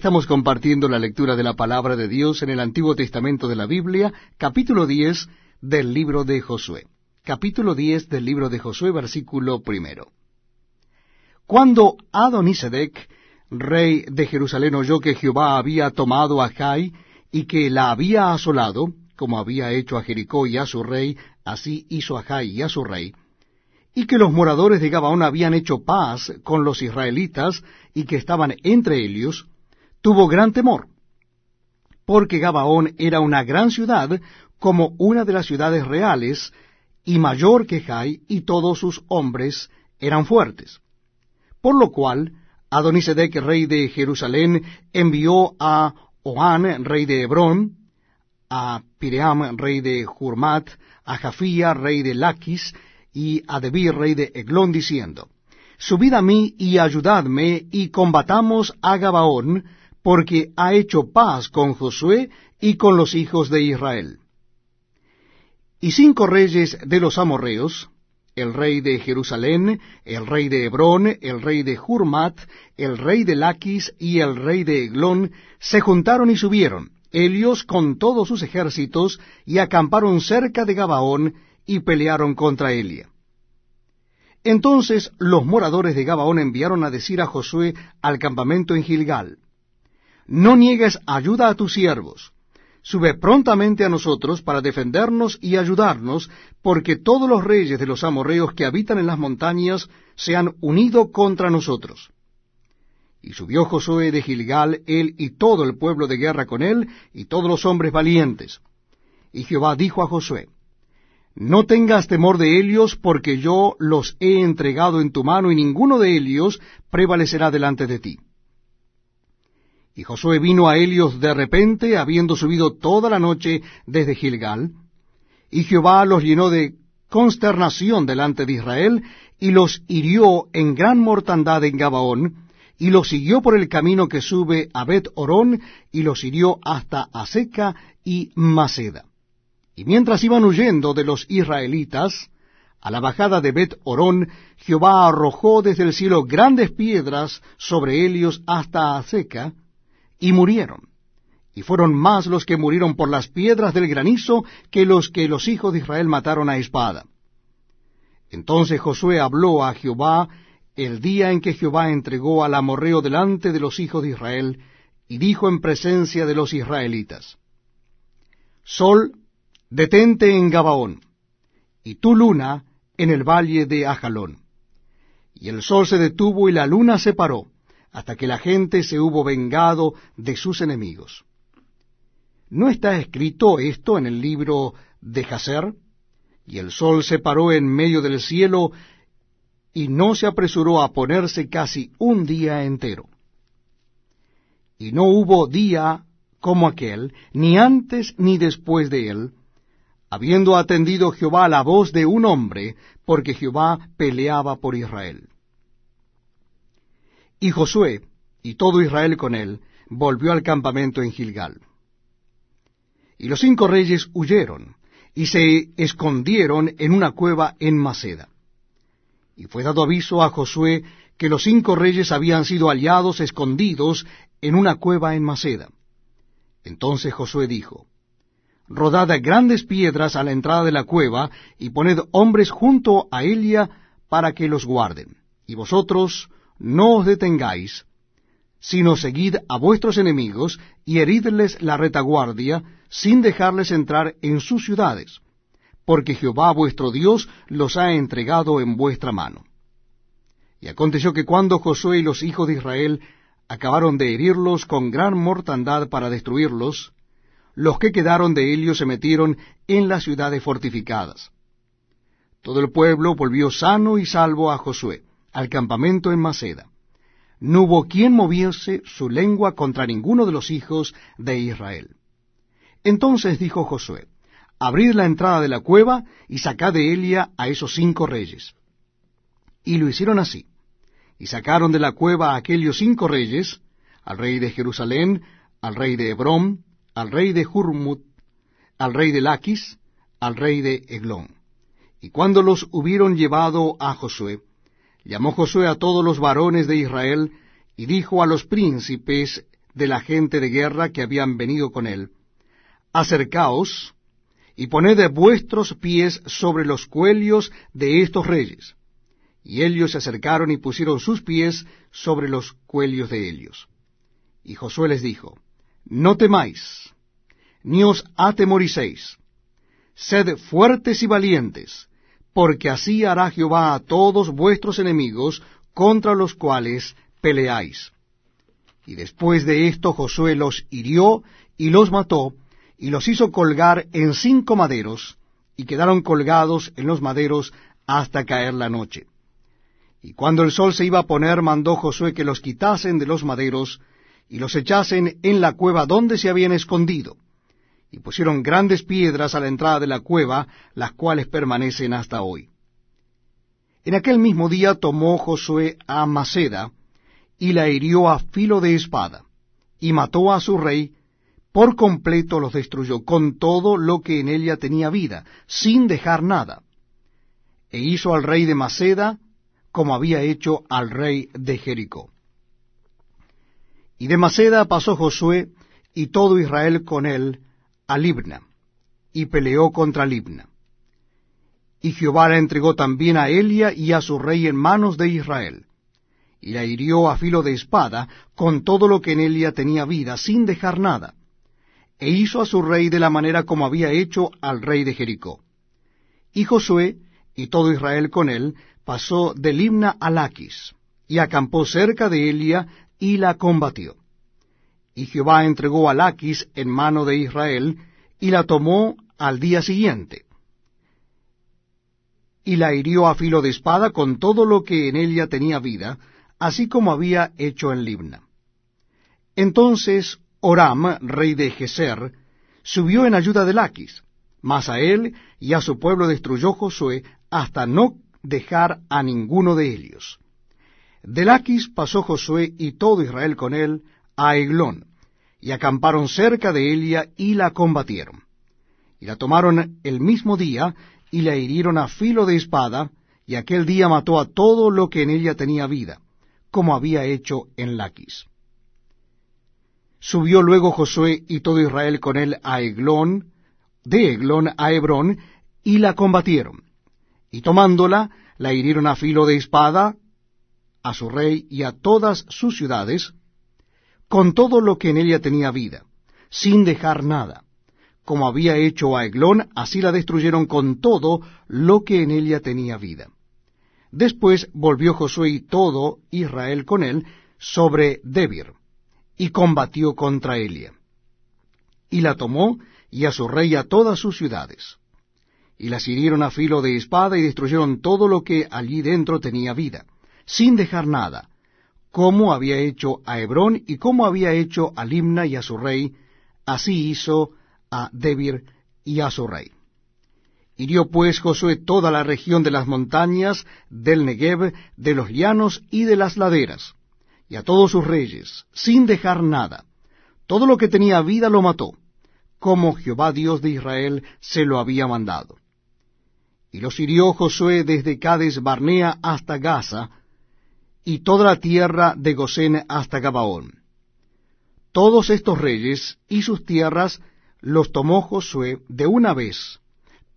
Estamos compartiendo la lectura de la palabra de Dios en el Antiguo Testamento de la Biblia, capítulo 10 del libro de Josué. Capítulo 10 del libro de Josué, versículo primero. Cuando Adonisedec, rey de Jerusalén, oyó que Jehová había tomado a Jai y que la había asolado, como había hecho a Jericó y a su rey, así hizo a Jai y a su rey, y que los moradores de Gabaón habían hecho paz con los israelitas y que estaban entre ellos, tuvo gran temor, porque Gabaón era una gran ciudad, como una de las ciudades reales, y mayor que Jai, y todos sus hombres eran fuertes. Por lo cual, Adonisedec, rey de Jerusalén, envió a Oán, rey de Hebrón, a Piream, rey de Jurmat, a Jafía, rey de Laquis, y a Debir, rey de Eglón, diciendo, Subid a mí y ayudadme, y combatamos a Gabaón, porque ha hecho paz con Josué y con los hijos de Israel. Y cinco reyes de los amorreos, el rey de Jerusalén, el rey de Hebrón, el rey de Jurmat, el rey de Laquis y el rey de Eglón, se juntaron y subieron, ellos con todos sus ejércitos, y acamparon cerca de Gabaón, y pelearon contra Elia. Entonces los moradores de Gabaón enviaron a decir a Josué al campamento en Gilgal, No niegues ayuda a tus siervos, sube prontamente a nosotros para defendernos y ayudarnos, porque todos los reyes de los amorreos que habitan en las montañas se han unido contra nosotros. Y subió Josué de Gilgal, él y todo el pueblo de guerra con él, y todos los hombres valientes. Y Jehová dijo a Josué, no tengas temor de ellos, porque yo los he entregado en tu mano, y ninguno de ellos prevalecerá delante de ti. Y Josué vino a Helios de repente, habiendo subido toda la noche desde Gilgal, y Jehová los llenó de consternación delante de Israel, y los hirió en gran mortandad en Gabaón, y los siguió por el camino que sube a Bet Orón, y los hirió hasta Aseca y Maceda. Y mientras iban huyendo de los israelitas, a la bajada de Bet Orón, Jehová arrojó desde el cielo grandes piedras sobre ellos hasta Aseca, y murieron. Y fueron más los que murieron por las piedras del granizo que los que los hijos de Israel mataron a espada. Entonces Josué habló a Jehová el día en que Jehová entregó al amorreo delante de los hijos de Israel, y dijo en presencia de los israelitas, Sol, detente en Gabaón, y tu luna en el valle de Ajalón. Y el sol se detuvo y la luna se paró, hasta que la gente se hubo vengado de sus enemigos. ¿No está escrito esto en el libro de Jacer? Y el sol se paró en medio del cielo, y no se apresuró a ponerse casi un día entero. Y no hubo día como aquel, ni antes ni después de él, habiendo atendido Jehová la voz de un hombre, porque Jehová peleaba por Israel. Y Josué, y todo Israel con él, volvió al campamento en Gilgal. Y los cinco reyes huyeron, y se escondieron en una cueva en Maceda. Y fue dado aviso a Josué que los cinco reyes habían sido aliados escondidos en una cueva en Maceda. Entonces Josué dijo, rodad grandes piedras a la entrada de la cueva, y poned hombres junto a ella para que los guarden. Y vosotros no os detengáis, sino seguid a vuestros enemigos y heridles la retaguardia, sin dejarles entrar en sus ciudades, porque Jehová vuestro Dios los ha entregado en vuestra mano. Y aconteció que cuando Josué y los hijos de Israel acabaron de herirlos con gran mortandad para destruirlos, los que quedaron de ellos se metieron en las ciudades fortificadas. Todo el pueblo volvió sano y salvo a Josué, al campamento en Maceda. No hubo quien moviese su lengua contra ninguno de los hijos de Israel. Entonces dijo Josué, Abrid la entrada de la cueva y sacad de Elia a esos cinco reyes. Y lo hicieron así. Y sacaron de la cueva aquellos cinco reyes, al rey de Jerusalén, al rey de Hebrón, al rey de Jurmut, al rey de Laquis, al rey de Eglón. Y cuando los hubieron llevado a Josué, llamó Josué a todos los varones de Israel, y dijo a los príncipes de la gente de guerra que habían venido con él, Acercaos, y poned vuestros pies sobre los cuellos de estos reyes. Y ellos se acercaron y pusieron sus pies sobre los cuellos de ellos. Y Josué les dijo, No temáis, ni os atemoricéis, sed fuertes y valientes, porque así hará Jehová a todos vuestros enemigos contra los cuales peleáis. Y después de esto Josué los hirió y los mató, y los hizo colgar en cinco maderos, y quedaron colgados en los maderos hasta caer la noche. Y cuando el sol se iba a poner, mandó Josué que los quitasen de los maderos, y los echasen en la cueva donde se habían escondido. Y pusieron grandes piedras a la entrada de la cueva, las cuales permanecen hasta hoy. En aquel mismo día tomó Josué a Maceda, y la hirió a filo de espada, y mató a su rey, por completo los destruyó, con todo lo que en ella tenía vida, sin dejar nada. E hizo al rey de Maceda como había hecho al rey de Jericó. Y de Maceda pasó Josué y todo Israel con él a Libna, y peleó contra Libna. Y Jehová la entregó también a Elia y a su rey en manos de Israel, y la hirió a filo de espada con todo lo que en Elia tenía vida, sin dejar nada e hizo a su rey de la manera como había hecho al rey de Jericó. Y Josué, y todo Israel con él, pasó de Limna a Laquis, y acampó cerca de Elia, y la combatió. Y Jehová entregó a Laquis en mano de Israel, y la tomó al día siguiente. Y la hirió a filo de espada con todo lo que en ella tenía vida, así como había hecho en Libna. Entonces Oram, rey de Geser, subió en ayuda de Laquis, mas a él y a su pueblo destruyó Josué hasta no dejar a ninguno de ellos. De Laquis pasó Josué y todo Israel con él a Eglón, y acamparon cerca de Elia y la combatieron. Y la tomaron el mismo día y la hirieron a filo de espada, y aquel día mató a todo lo que en ella tenía vida, como había hecho en Laquis. Subió luego Josué y todo Israel con él a Eglón, de Eglón a Hebrón, y la combatieron. Y tomándola, la hirieron a filo de espada, a su rey y a todas sus ciudades, con todo lo que en ella tenía vida, sin dejar nada. Como había hecho a Eglón, así la destruyeron con todo lo que en ella tenía vida. Después volvió Josué y todo Israel con él sobre Debir y combatió contra Elia. Y la tomó, y a su rey a todas sus ciudades. Y las hirieron a filo de espada y destruyeron todo lo que allí dentro tenía vida, sin dejar nada, como había hecho a Hebrón y como había hecho a Limna y a su rey, así hizo a Debir y a su rey. Hirió pues Josué toda la región de las montañas, del Negev, de los llanos y de las laderas, y a todos sus reyes, sin dejar nada. Todo lo que tenía vida lo mató, como Jehová Dios de Israel se lo había mandado. Y los hirió Josué desde Cades Barnea hasta Gaza, y toda la tierra de Gosén hasta Gabaón. Todos estos reyes y sus tierras los tomó Josué de una vez,